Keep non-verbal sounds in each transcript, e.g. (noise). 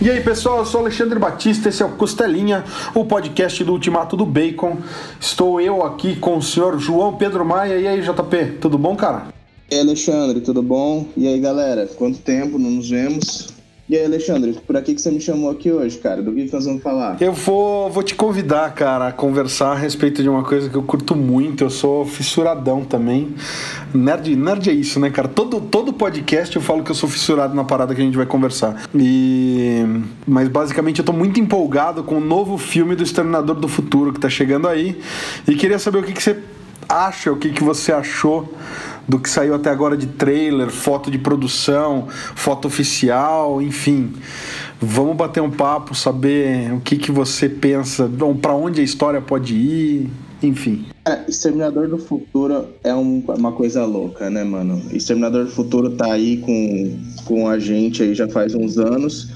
E aí pessoal, eu sou Alexandre Batista, esse é o Costelinha, o podcast do Ultimato do Bacon. Estou eu aqui com o senhor João Pedro Maia. E aí, JP, tudo bom, cara? E aí, Alexandre, tudo bom? E aí, galera, quanto tempo não nos vemos? E aí, Alexandre, por aqui que você me chamou aqui hoje, cara? Do que nós vamos falar? Eu vou, vou te convidar, cara, a conversar a respeito de uma coisa que eu curto muito. Eu sou fissuradão também. Nerd, nerd é isso, né, cara? Todo, todo podcast eu falo que eu sou fissurado na parada que a gente vai conversar. E... Mas basicamente eu tô muito empolgado com o novo filme do Exterminador do Futuro que tá chegando aí. E queria saber o que, que você acha, o que, que você achou do que saiu até agora de trailer, foto de produção, foto oficial, enfim. Vamos bater um papo, saber o que, que você pensa, para onde a história pode ir, enfim. É, Exterminador do Futuro é um, uma coisa louca, né, mano? Exterminador do Futuro tá aí com, com a gente aí já faz uns anos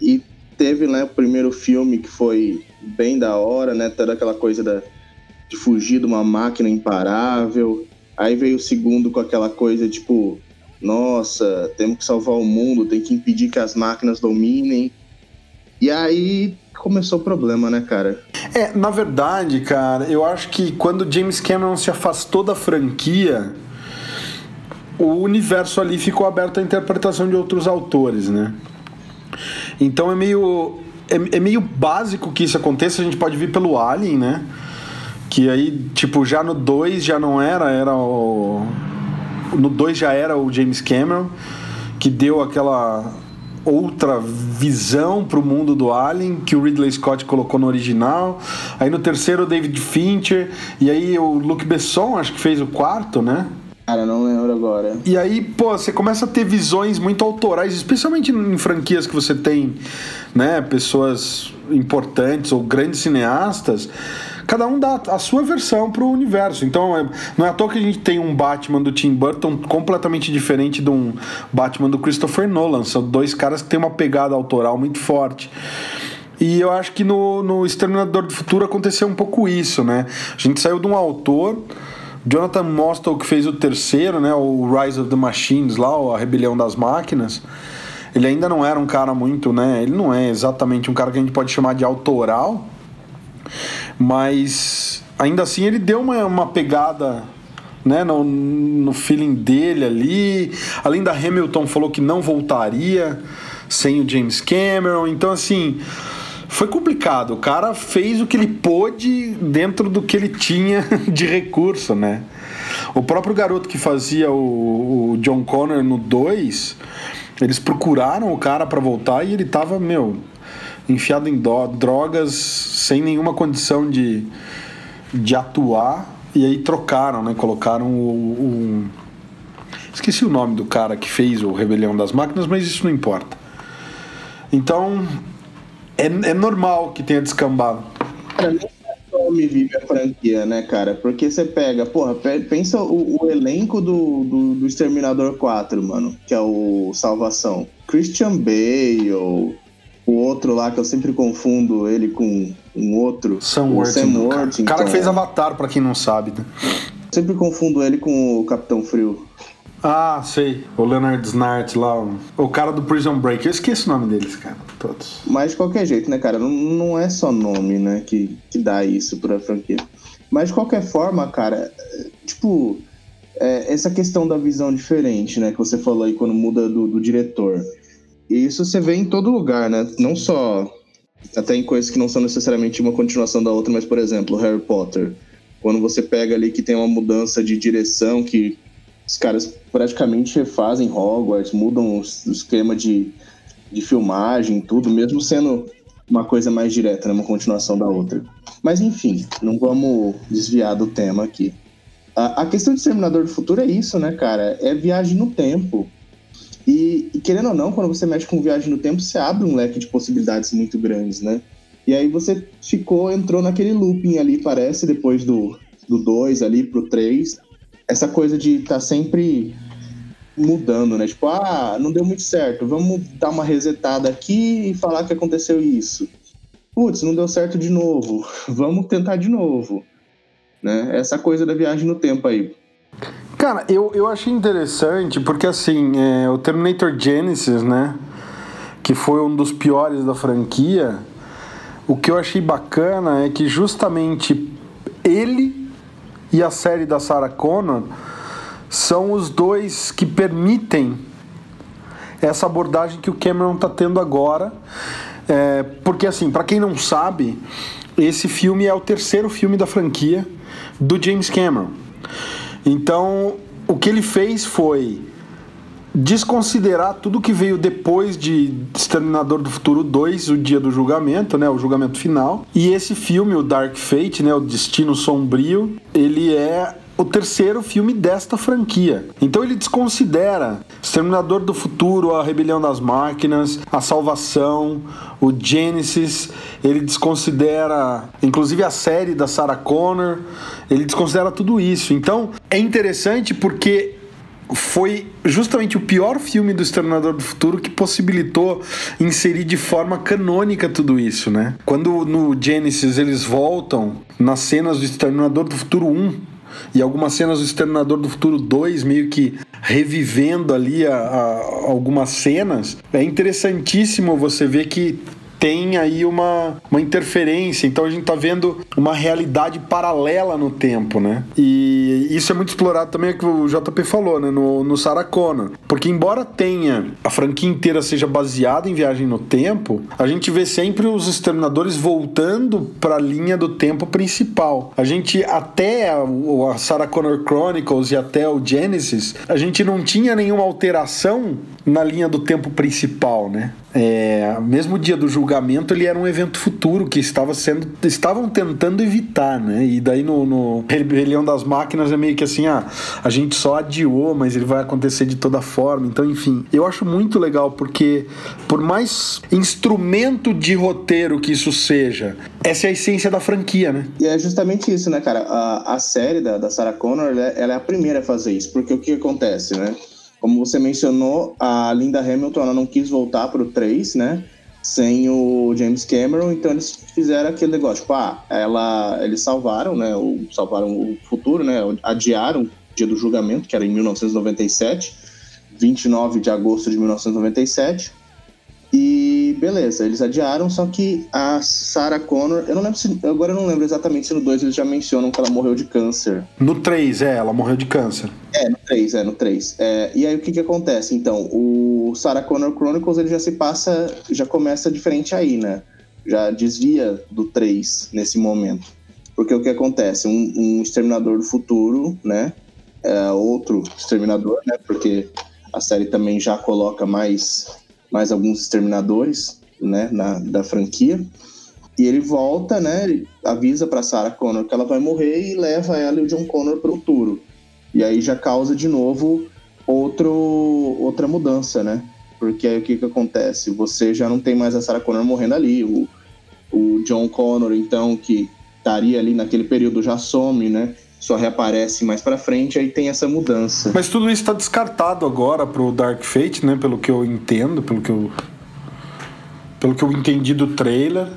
e teve, né, o primeiro filme que foi bem da hora, né, toda aquela coisa da, de fugir de uma máquina imparável, Aí veio o segundo com aquela coisa tipo, nossa, temos que salvar o mundo, tem que impedir que as máquinas dominem. E aí começou o problema, né, cara? É, na verdade, cara, eu acho que quando James Cameron se afastou da franquia, o universo ali ficou aberto à interpretação de outros autores, né? Então é meio é, é meio básico que isso aconteça, a gente pode vir pelo Alien, né? Que aí, tipo, já no 2 já não era, era o. No 2 já era o James Cameron, que deu aquela outra visão para o mundo do Alien que o Ridley Scott colocou no original. Aí no terceiro o David Fincher e aí o Luc Besson acho que fez o quarto, né? Cara, não lembro agora. E aí, pô, você começa a ter visões muito autorais, especialmente em franquias que você tem, né, pessoas importantes ou grandes cineastas cada um dá a sua versão pro universo. Então, é, não é à toa que a gente tem um Batman do Tim Burton completamente diferente de um Batman do Christopher Nolan. São dois caras que têm uma pegada autoral muito forte. E eu acho que no, no Exterminador do Futuro aconteceu um pouco isso, né? A gente saiu de um autor, Jonathan Mostow, que fez o terceiro, né? O Rise of the Machines lá, a Rebelião das Máquinas. Ele ainda não era um cara muito, né? Ele não é exatamente um cara que a gente pode chamar de autoral, mas ainda assim ele deu uma, uma pegada né, no, no feeling dele ali. Além da Hamilton falou que não voltaria sem o James Cameron. Então, assim, foi complicado. O cara fez o que ele pôde dentro do que ele tinha (laughs) de recurso, né? O próprio garoto que fazia o, o John Connor no 2, eles procuraram o cara para voltar e ele tava, meu, enfiado em drogas, sem nenhuma condição de, de atuar, e aí trocaram, né? Colocaram o, o, Esqueci o nome do cara que fez o Rebelião das Máquinas, mas isso não importa. Então, é, é normal que tenha descambado. Cara, nem me vive a franquia, né, cara? Porque você pega, porra, pensa o, o elenco do, do, do, Exterminador 4, mano, que é o Salvação. Christian Bale, o outro lá, que eu sempre confundo ele com um outro. Sam Worthington. O cara que fez Avatar, pra quem não sabe. Né? Sempre confundo ele com o Capitão Frio. Ah, sei. O Leonard Snart lá. O cara do Prison Break. Eu esqueço o nome deles, cara. Todos. Mas de qualquer jeito, né, cara? Não, não é só nome, né, que, que dá isso pra franquia. Mas de qualquer forma, cara, tipo, é, essa questão da visão diferente, né, que você falou aí quando muda do, do diretor. E isso você vê em todo lugar, né? Não só até em coisas que não são necessariamente uma continuação da outra, mas por exemplo, Harry Potter. Quando você pega ali que tem uma mudança de direção, que os caras praticamente refazem Hogwarts, mudam o esquema de, de filmagem, tudo, mesmo sendo uma coisa mais direta, né? uma continuação da outra. Mas enfim, não vamos desviar do tema aqui. A, a questão de Exterminador do Futuro é isso, né, cara? É viagem no tempo. E, e, querendo ou não, quando você mexe com viagem no tempo, você abre um leque de possibilidades muito grandes, né? E aí você ficou, entrou naquele looping ali, parece, depois do 2 ali pro 3. Essa coisa de estar tá sempre mudando, né? Tipo, ah, não deu muito certo, vamos dar uma resetada aqui e falar que aconteceu isso. Putz, não deu certo de novo, (laughs) vamos tentar de novo. né? Essa coisa da viagem no tempo aí. Cara, eu, eu achei interessante porque assim, é, o Terminator Genesis, né? Que foi um dos piores da franquia. O que eu achei bacana é que justamente ele e a série da Sarah Connor são os dois que permitem essa abordagem que o Cameron está tendo agora. É, porque assim, para quem não sabe, esse filme é o terceiro filme da franquia do James Cameron. Então, o que ele fez foi desconsiderar tudo que veio depois de Exterminador do Futuro 2, o dia do julgamento, né, o julgamento final. E esse filme, o Dark Fate, né, o Destino Sombrio, ele é o terceiro filme desta franquia. Então ele desconsidera Exterminador do Futuro, A Rebelião das Máquinas, A Salvação, o Genesis, ele desconsidera inclusive a série da Sarah Connor, ele desconsidera tudo isso. Então é interessante porque foi justamente o pior filme do Exterminador do Futuro que possibilitou inserir de forma canônica tudo isso, né? Quando no Genesis eles voltam nas cenas do Exterminador do Futuro 1, e algumas cenas do Exterminador do Futuro 2 meio que revivendo ali a, a, algumas cenas. É interessantíssimo você ver que tem aí uma, uma interferência. Então a gente está vendo uma realidade paralela no tempo, né? E isso é muito explorado também, é que o JP falou, né? No, no Sarah Connor. Porque embora tenha a franquia inteira seja baseada em viagem no tempo, a gente vê sempre os exterminadores voltando para a linha do tempo principal. A gente até a, a Sarah Connor Chronicles e até o Genesis, a gente não tinha nenhuma alteração na linha do tempo principal, né? É, mesmo o dia do julgamento ele era um evento futuro que estava sendo estavam tentando evitar, né? E daí no, no Rebelião das Máquinas é meio que assim, ah, a gente só adiou, mas ele vai acontecer de toda forma. Então, enfim, eu acho muito legal porque por mais instrumento de roteiro que isso seja, essa é a essência da franquia, né? E é justamente isso, né, cara? A, a série da, da Sarah Connor, ela é, é a primeira a fazer isso, porque o que acontece, né? Como você mencionou, a Linda Hamilton ela não quis voltar para o 3, né? Sem o James Cameron, então eles fizeram aquele negócio, tipo, ah, ela, eles salvaram, né? O, salvaram o futuro, né? Adiaram o dia do julgamento, que era em 1997, 29 de agosto de 1997. Beleza, eles adiaram, só que a Sarah Connor, eu não lembro se. Agora eu não lembro exatamente se no 2 eles já mencionam que ela morreu de câncer. No 3, é, ela morreu de câncer. É, no 3, é, no 3. É, e aí o que que acontece? Então, o Sarah Connor Chronicles ele já se passa, já começa diferente aí, né? Já desvia do 3 nesse momento. Porque o que acontece? Um, um exterminador do futuro, né? É, outro exterminador, né? Porque a série também já coloca mais mais alguns exterminadores, né, na, da franquia. E ele volta, né, avisa para Sarah Connor que ela vai morrer e leva ela e o John Connor pro futuro. E aí já causa de novo outro, outra mudança, né? Porque aí o que que acontece? Você já não tem mais a Sarah Connor morrendo ali, o, o John Connor, então, que estaria ali naquele período já some, né? Só reaparece mais para frente, aí tem essa mudança. Mas tudo isso está descartado agora pro Dark Fate, né? Pelo que eu entendo, pelo que eu pelo que eu entendi do trailer.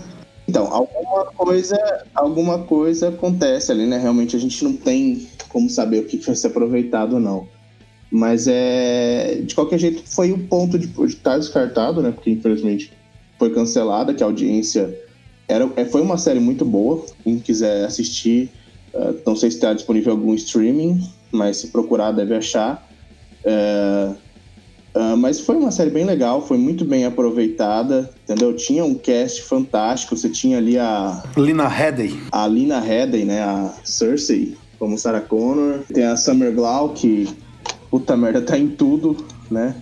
Então, alguma coisa, alguma coisa acontece ali, né? Realmente a gente não tem como saber o que vai ser aproveitado ou não. Mas é. De qualquer jeito, foi o ponto de estar tá descartado, né? Porque infelizmente foi cancelada, que a audiência. Era, é, foi uma série muito boa. Quem quiser assistir, Uh, não sei se está disponível algum streaming, mas se procurar deve achar. Uh, uh, mas foi uma série bem legal, foi muito bem aproveitada, entendeu? Tinha um cast fantástico, você tinha ali a... Lina Headey. A Lina Headey, né? A Cersei, como Sarah Connor. Tem a Summer Glau, que, puta merda, tá em tudo, né?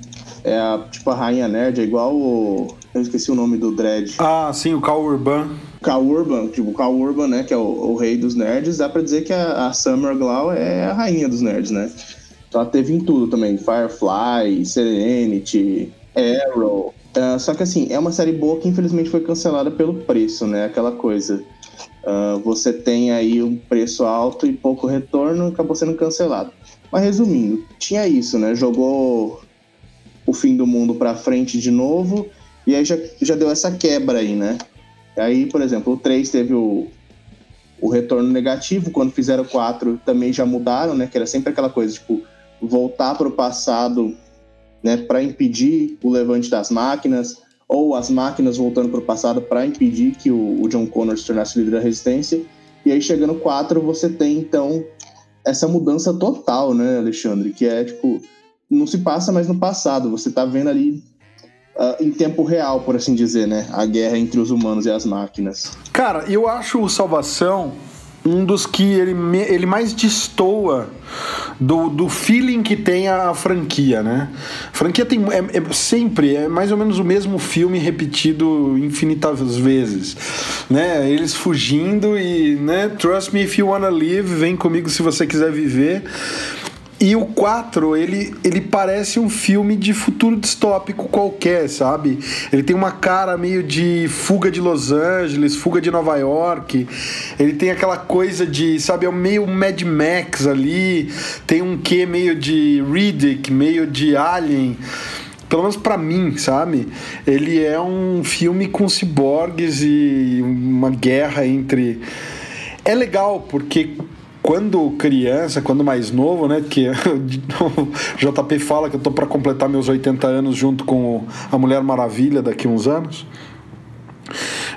É a, tipo, a Rainha Nerd, é igual o... Eu esqueci o nome do Dredd. Ah, sim, o Cal Urban. Cal Urban, tipo, Cal Urban, né, que é o, o, rei dos nerds, dá pra dizer que a, a Summer Glau é a rainha dos nerds, né? Então ela teve em tudo também, Firefly, Serenity, Arrow. Uh, só que assim, é uma série boa que infelizmente foi cancelada pelo preço, né? Aquela coisa. Uh, você tem aí um preço alto e pouco retorno, acabou sendo cancelado. Mas resumindo, tinha isso, né? Jogou o fim do mundo pra frente de novo, e aí já, já deu essa quebra aí, né? Aí, por exemplo, o 3 teve o, o retorno negativo. Quando fizeram 4 também já mudaram, né? Que era sempre aquela coisa, tipo, voltar para o passado né, para impedir o levante das máquinas, ou as máquinas voltando para o passado para impedir que o, o, John Connor se tornasse líder da resistência. E aí, chegando 4, você tem então essa mudança total, né, Alexandre? Que é tipo, não se passa mais no passado, você está vendo ali uh, em tempo real, por assim dizer, né? A guerra entre os humanos e as máquinas. Cara, eu acho o Salvação um dos que ele, ele mais destoa do, do feeling que tem a franquia, né? A franquia tem é, é, sempre é mais ou menos o mesmo filme repetido infinitas vezes, né? Eles fugindo e, né? Trust me if you wanna live, vem comigo se você quiser viver. E o 4, ele, ele parece um filme de futuro distópico qualquer, sabe? Ele tem uma cara meio de fuga de Los Angeles, fuga de Nova York. Ele tem aquela coisa de, sabe, é meio Mad Max ali. Tem um quê meio de Riddick, meio de Alien pelo menos para mim, sabe? Ele é um filme com ciborgues e uma guerra entre. É legal porque quando criança, quando mais novo, né? Que (laughs) o JP fala que eu tô para completar meus 80 anos junto com a Mulher Maravilha daqui a uns anos.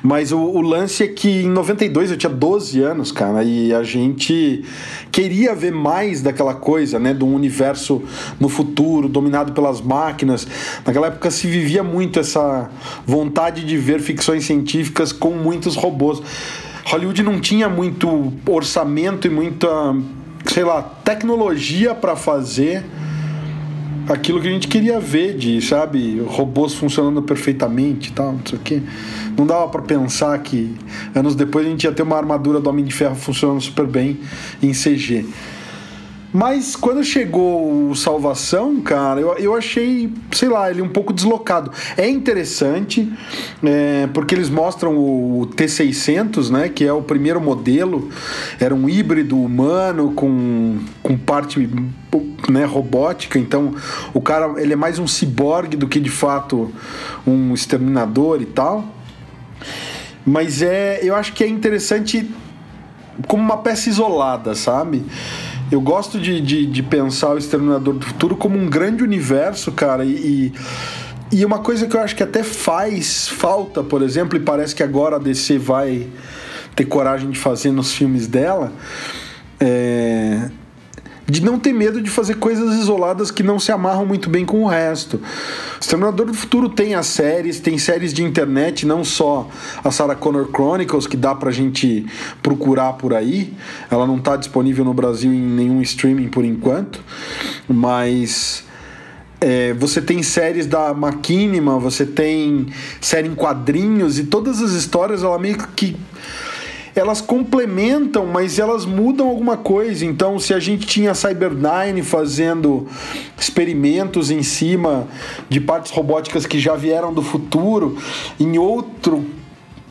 Mas o, o, lance é que em 92 eu tinha 12 anos, cara, e a gente queria ver mais daquela coisa, né? Um universo no futuro, dominado pelas máquinas. Naquela época se vivia muito essa vontade de ver ficções científicas com muitos robôs. Hollywood não tinha muito orçamento e muita, sei lá, tecnologia para fazer aquilo que a gente queria ver de, sabe, robôs funcionando perfeitamente e tal, não sei o quê. Não dava para pensar que anos depois a gente ia ter uma armadura do Homem de Ferro funcionando super bem em CG. Mas quando chegou o Salvação, cara, eu, eu achei, sei lá, ele um pouco deslocado. É interessante, é, porque eles mostram o T600, né, que é o primeiro modelo, era um híbrido humano com, com parte né, robótica, então o cara ele é mais um ciborgue do que de fato um exterminador e tal. Mas é, eu acho que é interessante como uma peça isolada, sabe? Eu gosto de, de, de, pensar o Exterminador do Futuro como um grande universo, cara, e, e uma coisa que eu acho que até faz falta, por exemplo, e parece que agora a DC vai ter coragem de fazer nos filmes dela, é, de não ter medo de fazer coisas isoladas que não se amarram muito bem com o resto. O Exterminador do Futuro tem as séries, tem séries de internet, não só a Sarah Connor Chronicles, que dá pra gente procurar por aí. Ela não tá disponível no Brasil em nenhum streaming por enquanto, mas. É, você tem séries da Machinima, você tem série em quadrinhos e todas as histórias ela meio que elas complementam, mas elas mudam alguma coisa. Então, se a gente tinha Cyberdyne fazendo experimentos em cima de partes robóticas que já vieram do futuro, em outro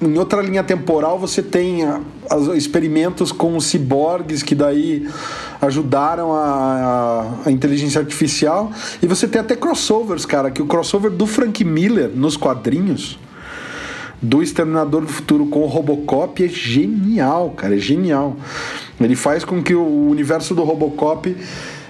em outra linha temporal você tem a, a, experimentos com ciborgues que daí ajudaram a, a, inteligência artificial e você tem até crossovers, cara, que o crossover do Frank Miller nos quadrinhos do Exterminador do Futuro com o Robocop é genial, cara, é genial. Ele faz com que o universo do Robocop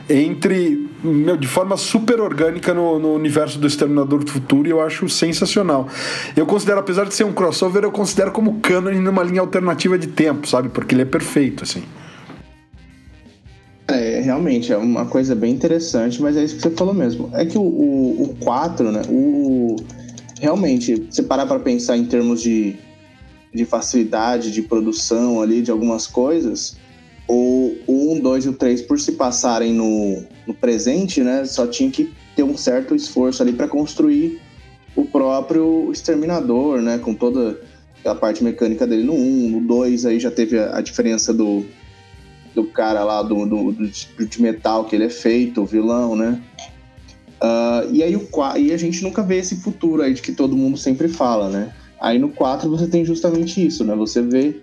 entre meu, de forma super orgânica no, no, universo do Exterminador do Futuro e eu acho sensacional. Eu considero, apesar de ser um crossover, eu considero como canon numa linha alternativa de tempo, sabe? Porque ele é perfeito, assim. É, realmente, é uma coisa bem interessante, mas é isso que você falou mesmo. É que o, o, o 4, né? O realmente, se parar para pensar em termos de, de facilidade de produção ali de algumas coisas, o 1, 2 e o 3, por se passarem no, no presente, né, só tinha que ter um certo esforço ali para construir o próprio exterminador, né, com toda a parte mecânica dele no 1, no 2 aí já teve a, a diferença do, do cara lá do, do, do, de metal que ele é feito, o vilão, né? Uh, e aí o e a gente nunca vê esse futuro aí de que todo mundo sempre fala, né? Aí no 4 você tem justamente isso, né? Você vê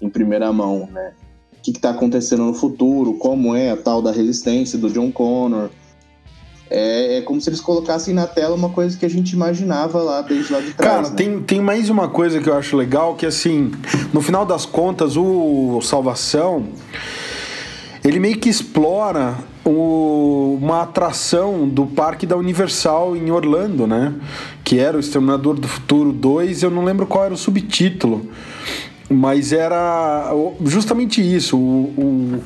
em primeira mão, né? O que está acontecendo no futuro, como é a tal da resistência do John Connor. é, é, como se eles colocassem na tela uma coisa que a gente imaginava lá desde lá de trás. Cara, né? tem, tem mais uma coisa que eu acho legal, que assim, no final das contas, o Salvação, ele meio que explora o, uma atração do parque da Universal em Orlando, né? Que era o Exterminador do Futuro 2, eu não lembro qual era o subtítulo. Mas era justamente isso, o, o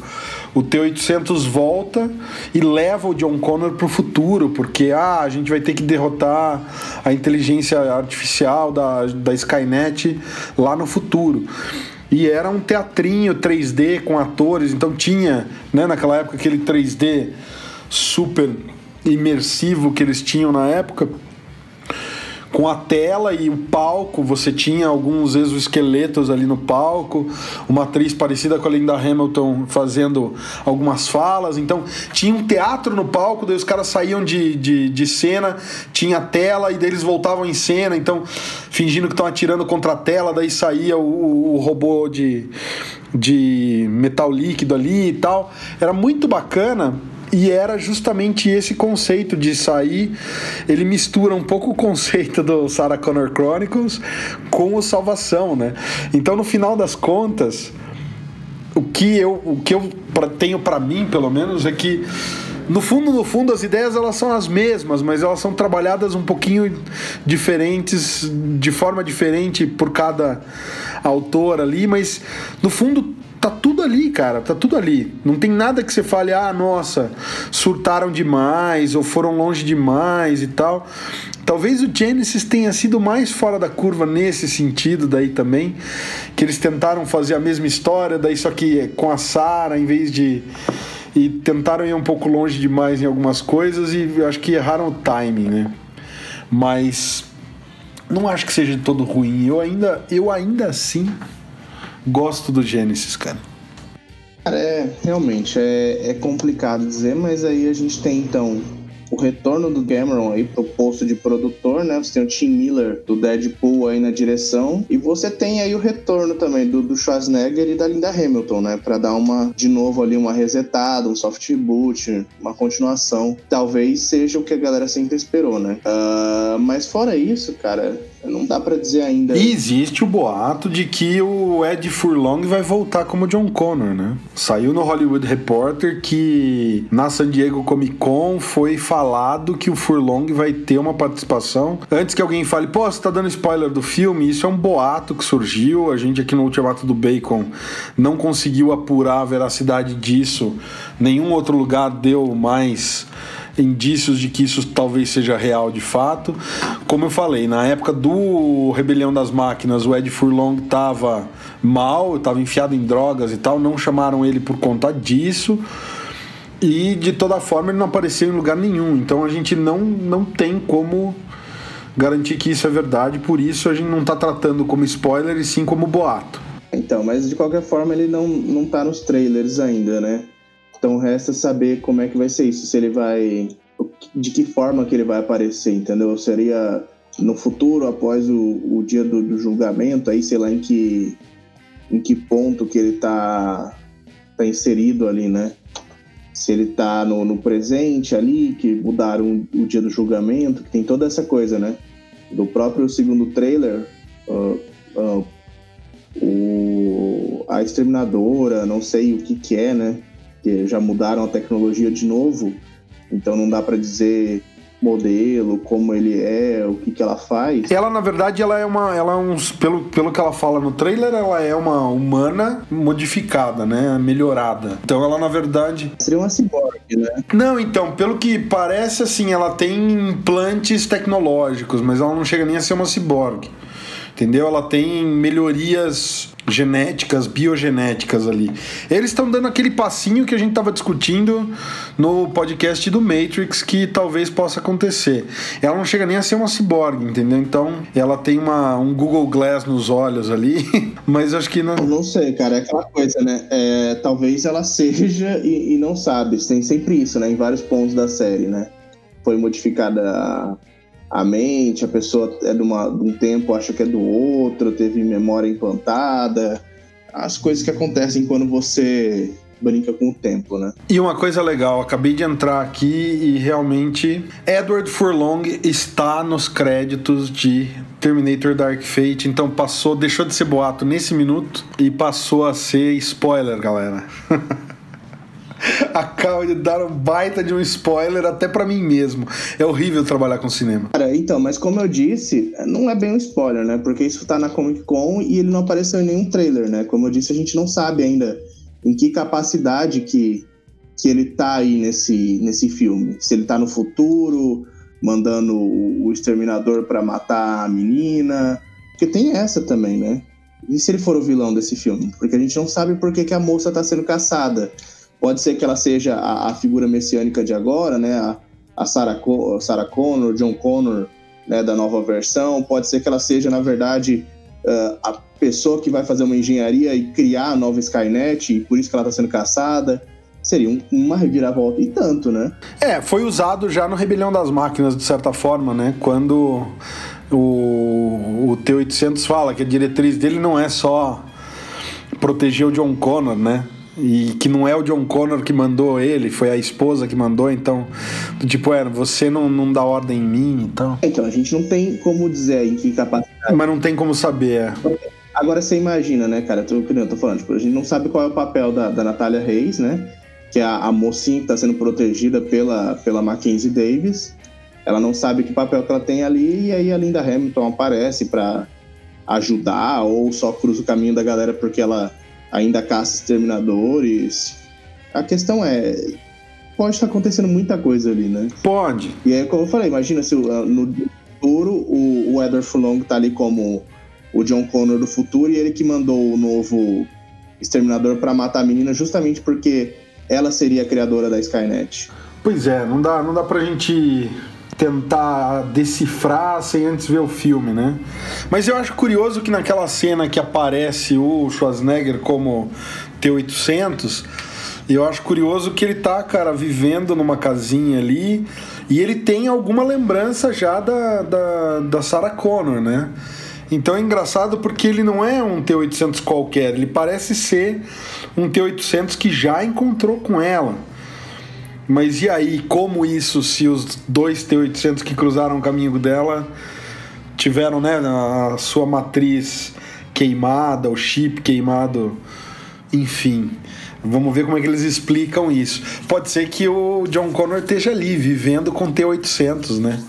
o T-800 volta e leva o John Connor para o futuro, porque ah, a gente vai ter que derrotar a inteligência artificial da, da Skynet lá no futuro. E era um teatrinho 3D com atores, então tinha, né, naquela época, aquele 3D super imersivo que eles tinham na época com a tela e o palco, você tinha alguns exoesqueletos ali no palco, uma atriz parecida com a Linda Hamilton fazendo algumas falas, então tinha um teatro no palco, daí os caras saíam de, de, de cena, tinha tela e daí eles voltavam em cena, então fingindo que estão atirando contra a tela, daí saía o, o robô de, de metal líquido ali e tal. Era muito bacana e era justamente esse conceito de sair. Ele mistura um pouco o conceito do Sarah Connor Chronicles com o Salvação, né? Então, no final das contas, o que eu, o que eu tenho para mim, pelo menos, é que no fundo, no fundo, as ideias elas são as mesmas, mas elas são trabalhadas um pouquinho diferentes, de forma diferente por cada autor ali, mas no fundo tá tudo ali, cara, tá tudo ali. Não tem nada que você fale, ah, nossa, surtaram demais ou foram longe demais e tal. Talvez o Genesis tenha sido mais fora da curva nesse sentido daí também, que eles tentaram fazer a mesma história, daí só que com a Sarah em vez de e tentaram ir um pouco longe demais em algumas coisas e acho que erraram o timing, né? Mas não acho que seja de todo ruim. Eu ainda, eu ainda assim gosto do Genesis, cara. Cara, é, realmente, é, é complicado dizer, mas aí a gente tem então o retorno do Cameron aí pro posto de produtor, né? Você tem o Tim Miller do Deadpool aí na direção e você tem aí o retorno também do, do Schwarzenegger e da Linda Hamilton, né? Para dar uma de novo ali uma resetada, um soft boot, uma continuação. Talvez seja o que a galera sempre esperou, né? Uh, mas fora isso, cara, não dá para dizer ainda. E existe o boato de que o Ed Furlong vai voltar como John Connor, né? Saiu no Hollywood Reporter que na San Diego Comic Con foi falado que o Furlong vai ter uma participação. Antes que alguém fale, pô, você tá dando spoiler do filme, isso é um boato que surgiu. A gente aqui no Ultimato do Bacon não conseguiu apurar a veracidade disso. Nenhum outro lugar deu mais indícios de que isso talvez seja real de fato. Como eu falei, na época do Rebelião das Máquinas, o Ed Furlong estava mal, estava enfiado em drogas e tal, não chamaram ele por conta disso. E de toda forma ele não apareceu em lugar nenhum. Então a gente não, não tem como garantir que isso é verdade, por isso a gente não está tratando como spoiler e sim como boato. Então, mas de qualquer forma ele não, não tá nos trailers ainda, né? Então resta saber como é que vai ser isso, se ele vai. de que forma que ele vai aparecer, entendeu? Seria no futuro, após o, o dia do, do, julgamento, aí sei lá em que, em que ponto que ele tá, tá inserido ali, né? Se ele tá no, no presente ali, que mudaram o dia do julgamento, que tem toda essa coisa, né? Do próprio segundo trailer, uh, uh, o, a exterminadora, não sei o que que é, né? Que já mudaram a tecnologia de novo, então não dá para dizer modelo, como ele é, o que, que ela faz. Ela, na verdade, ela é uma. Ela é uns, pelo, pelo que ela fala no trailer, ela é uma humana modificada, né? Melhorada. Então ela, na verdade. Seria uma ciborgue, né? Não, então, pelo que parece, assim, ela tem implantes tecnológicos, mas ela não chega nem a ser uma ciborgue entendeu? Ela tem melhorias genéticas, biogenéticas ali. Eles estão dando aquele passinho que a gente estava discutindo no podcast do Matrix que talvez possa acontecer. Ela não chega nem a ser uma ciborgue, entendeu? Então ela tem uma, um Google Glass nos olhos ali, (laughs) mas acho que não. não sei, cara, é aquela coisa, né? É, talvez ela seja e, e não sabe. Tem sempre isso, né? Em vários pontos da série, né? Foi modificada a mente, a pessoa é de, uma, de um tempo, acha que é do outro, teve memória implantada, as coisas que acontecem quando você brinca com o tempo, né? E uma coisa legal, acabei de entrar aqui e realmente Edward Furlong está nos créditos de Terminator Dark Fate, então passou, deixou de ser boato nesse minuto e passou a ser spoiler, galera. (laughs) (laughs) Acaba de dar um baita de um spoiler até para mim mesmo. É horrível trabalhar com cinema. Cara, então, mas como eu disse, não é bem um spoiler, né? Porque isso tá na Comic Con e ele não apareceu em nenhum trailer, né? Como eu disse, a gente não sabe ainda em que capacidade que, que ele tá aí nesse, nesse filme. Se ele tá no futuro, mandando o, o exterminador para matar a menina. Porque tem essa também, né? E se ele for o vilão desse filme? Porque a gente não sabe por que, que a moça tá sendo caçada. Pode ser que ela seja a, a figura messiânica de agora, né? A, a Sarah, Co Sarah Connor, John Connor, né? Da nova versão. Pode ser que ela seja, na verdade, uh, a pessoa que vai fazer uma engenharia e criar a nova Skynet e por isso que ela está sendo caçada. Seria um, uma reviravolta e tanto, né? É, foi usado já no Rebelião das Máquinas, de certa forma, né? Quando o, o T-800 fala que a diretriz dele não é só proteger o John Connor, né? E que não é o John Connor que mandou ele, foi a esposa que mandou, então, tipo, era, você não, não dá ordem em mim, então. Então, a gente não tem como dizer em que capacidade. Mas não tem como saber, é. Agora você imagina, né, cara? Tô, eu tô falando, tipo, a gente não sabe qual é o papel da, da Natália Reis, né? Que é a, a mocinha que tá sendo protegida pela, pela Mackenzie Davis. Ela não sabe que papel que ela tem ali, e aí a Linda Hamilton aparece para ajudar, ou só cruza o caminho da galera porque ela ainda caça exterminadores. A questão é. Pode estar acontecendo muita coisa ali, né? Pode. E aí, como eu falei, imagina se no futuro o, o Edward Furlong tá ali como o John Connor do futuro e ele que mandou o novo exterminador para matar a menina justamente porque ela seria a criadora da Skynet. Pois é, não dá, não dá pra gente tentar decifrar sem antes ver o filme, né? Mas eu acho curioso que naquela cena que aparece o Schwarzenegger como T-800, eu acho curioso que ele tá, cara, vivendo numa casinha ali e ele tem alguma lembrança já da, da, da Sarah Connor, né? Então é engraçado porque ele não é um T-800 qualquer, ele parece ser um T-800 que já encontrou com ela. Mas e aí, como isso, se os dois T-800 que cruzaram o caminho dela tiveram né, a sua matriz queimada, o chip queimado, enfim. Vamos ver como é que eles explicam isso. Pode ser que o John Connor esteja ali, vivendo com T-800, né?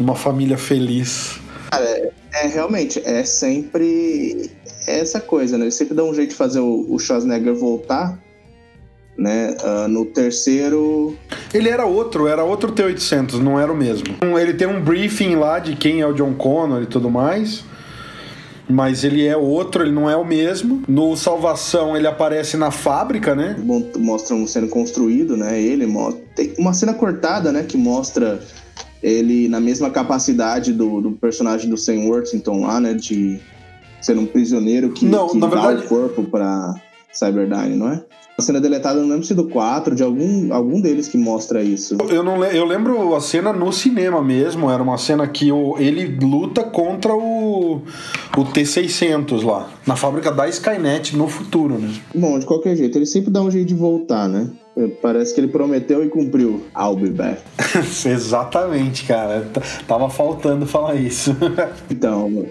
Uma família feliz. Cara, é, é, realmente, é sempre essa coisa, né? Ele sempre dá um jeito de fazer o, o Schwarzenegger voltar né? Uh, no terceiro. Ele era outro, era outro T-800, não era o mesmo. Ele tem um briefing lá de quem é o John Connor e tudo mais. Mas ele é outro, ele não é o mesmo. No Salvação ele aparece na fábrica, né? Mostram sendo construído, né? Ele mostra. Tem uma cena cortada, né? Que mostra ele na mesma capacidade do, do personagem do Sam Worthington lá, né? De ser um prisioneiro que, não, que dá verdade... o corpo pra Cyberdyne, não é? A cena deletada, não lembro se do 4, de algum, algum deles que mostra isso. Eu, não, eu lembro a cena no cinema mesmo, era uma cena que o, ele luta contra o, o T-600 lá, na fábrica da Skynet no futuro, né? Bom, de qualquer jeito, ele sempre dá um jeito de voltar, né? Parece que ele prometeu e cumpriu. I'll be back. (laughs) Exatamente, cara. Tava faltando falar isso. (laughs) então,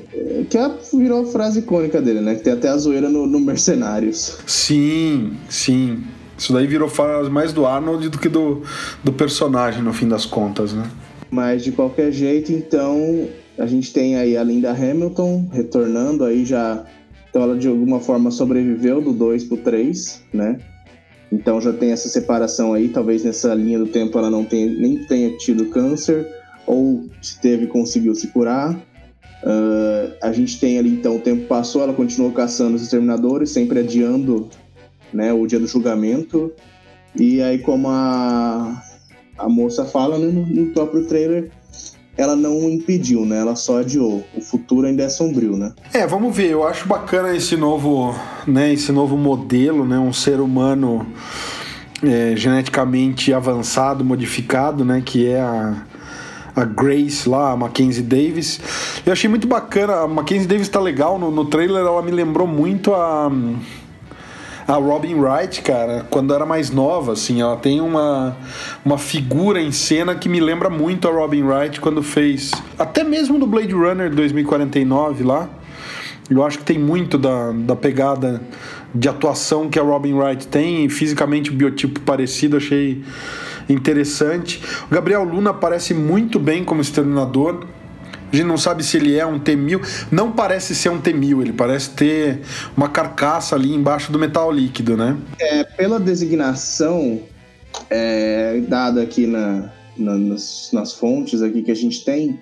que é, virou a frase icônica dele, né? Que tem até a zoeira no, no Mercenários. Sim, sim. Isso daí virou frase mais do Arnold do que do, do personagem, no fim das contas, né? Mas de qualquer jeito, então, a gente tem aí a Linda Hamilton retornando aí já. Então ela de alguma forma sobreviveu do 2 pro 3, né? Então já tem essa separação aí, talvez nessa linha do tempo ela não tenha, nem tenha tido câncer, ou se teve, conseguiu se curar. Uh, a gente tem ali, então, o tempo passou, ela continuou caçando os exterminadores, sempre adiando né, o dia do julgamento. E aí, como a, a moça fala né, no, no próprio trailer, ela não impediu, né? Ela só adiou. O futuro ainda é sombrio, né? É, vamos ver. Eu acho bacana esse novo, né? Esse novo modelo, né? Um ser humano é, geneticamente avançado, modificado, né? Que é a, a Grace lá, a Mackenzie Davis. Eu achei muito bacana. A Mackenzie Davis tá legal no, no trailer. Ela me lembrou muito a A Robin Wright, cara, quando era mais nova, assim, ela tem uma, uma figura em cena que me lembra muito a Robin Wright quando fez. Até mesmo no Blade Runner 2049 lá. Eu acho que tem muito da, da pegada de atuação que a Robin Wright tem, e fisicamente o biotipo parecido, achei interessante. O Gabriel Luna parece muito bem como exterminador. A gente não sabe se ele é um T-1000. Não parece ser um T-1000, ele parece ter uma carcaça ali embaixo do metal líquido, né? É, pela designação é, dada aqui na, na nas, nas, fontes aqui que a gente tem,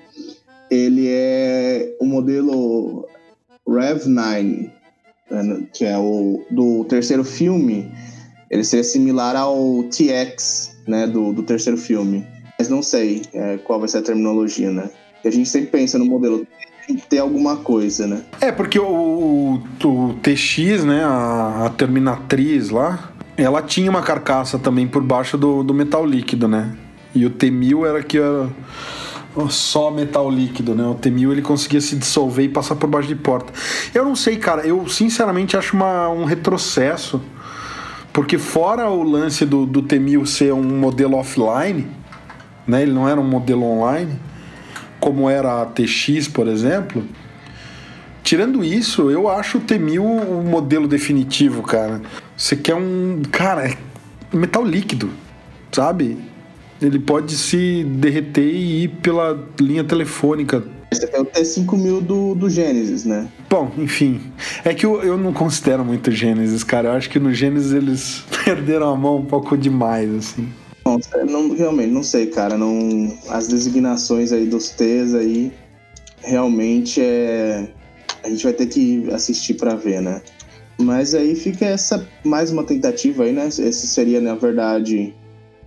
ele é o modelo Rev 9, né, que é o do terceiro filme. Ele seria similar ao TX, né, do, do terceiro filme. Mas não sei é, qual vai ser a terminologia, né? A gente sempre pensa no modelo tem que ter alguma coisa, né? É, porque o, o, o TX, né, a, a, Terminatriz lá, ela tinha uma carcaça também por baixo do, do metal líquido, né? E o T-1000 era que era só metal líquido, né? O T-1000 ele conseguia se dissolver e passar por baixo de porta. Eu não sei, cara, eu sinceramente acho uma, um retrocesso, porque fora o lance do, do T-1000 ser um modelo offline, né? Ele não era um modelo online como era a TX, por exemplo. Tirando isso, eu acho o T1000 o modelo definitivo, cara. Você quer um. Cara, é metal líquido, sabe? Ele pode se derreter e ir pela linha telefônica. Você tem o T5000 do, do Gênesis, né? Bom, enfim. É que eu, eu não considero muito Gênesis, cara. Eu acho que no Gênesis eles (laughs) perderam a mão um pouco demais, assim. Não, não, realmente, não sei, cara. Não, as designações aí dos T's aí, realmente é. A gente vai ter que assistir para ver, né? Mas aí fica essa mais uma tentativa aí, né? Esse seria, na verdade,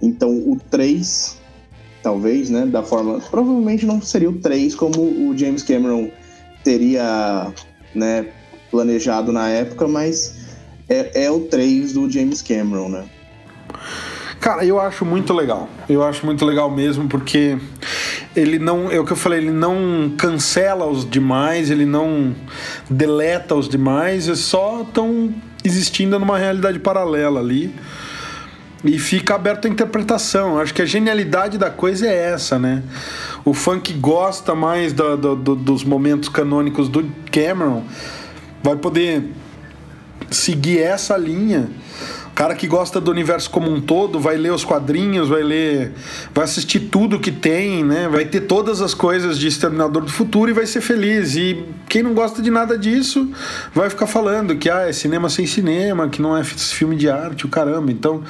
então o 3, talvez, né? Da forma. Provavelmente não seria o 3 como o James Cameron teria, né, planejado na época, mas é, é o 3 do James Cameron, né? Cara, eu acho muito legal. Eu acho muito legal mesmo, porque ele não. É o que eu falei, ele não cancela os demais, ele não deleta os demais, eles só estão existindo numa realidade paralela ali. E fica aberto à interpretação. Acho que a genialidade da coisa é essa, né? O que gosta mais do, do, do, dos momentos canônicos do Cameron vai poder seguir essa linha cara que gosta do universo como um todo vai ler os quadrinhos, vai ler, vai assistir tudo que tem, né? Vai ter todas as coisas de Exterminador do Futuro e vai ser feliz. E quem não gosta de nada disso vai ficar falando que ah, é cinema sem cinema, que não é filme de arte, o caramba. Então,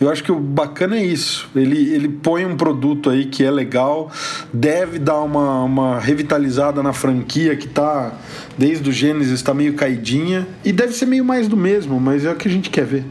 eu acho que o bacana é isso. Ele, ele põe um produto aí que é legal, deve dar uma, uma revitalizada na franquia que tá desde o Gênesis está meio caidinha e deve ser meio mais do mesmo, mas é o que a gente quer ver.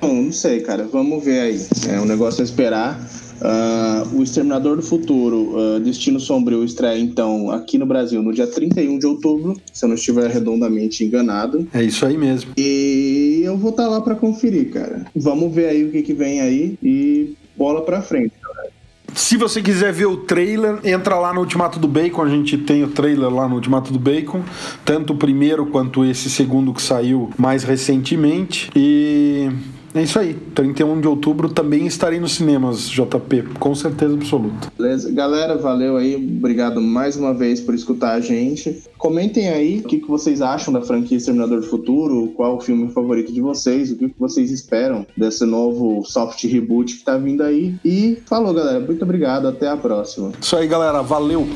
Bom, não sei, cara. Vamos ver aí. É um negócio a esperar. Uh, o Exterminador do Futuro, uh, Destino Sombrio, estreia então aqui no Brasil no dia 31 de outubro, se eu não estiver redondamente enganado. É isso aí mesmo. E eu vou estar tá lá para conferir, cara. Vamos ver aí o que, que vem aí e bola pra frente, cara. Se você quiser ver o trailer, entra lá no Ultimato do Bacon. A gente tem o trailer lá no Ultimato do Bacon, tanto o primeiro quanto esse segundo que saiu mais recentemente. E é isso aí. 31 de outubro também estarei nos cinemas, JP, com certeza absoluta. Beleza. Galera, valeu aí. Obrigado mais uma vez por escutar a gente. Comentem aí o que, que vocês acham da franquia Exterminador do Futuro, qual o filme favorito de vocês, o que, que vocês esperam desse novo soft reboot que tá vindo aí. E falou, galera. Muito obrigado. Até a próxima. Isso aí, galera. Valeu.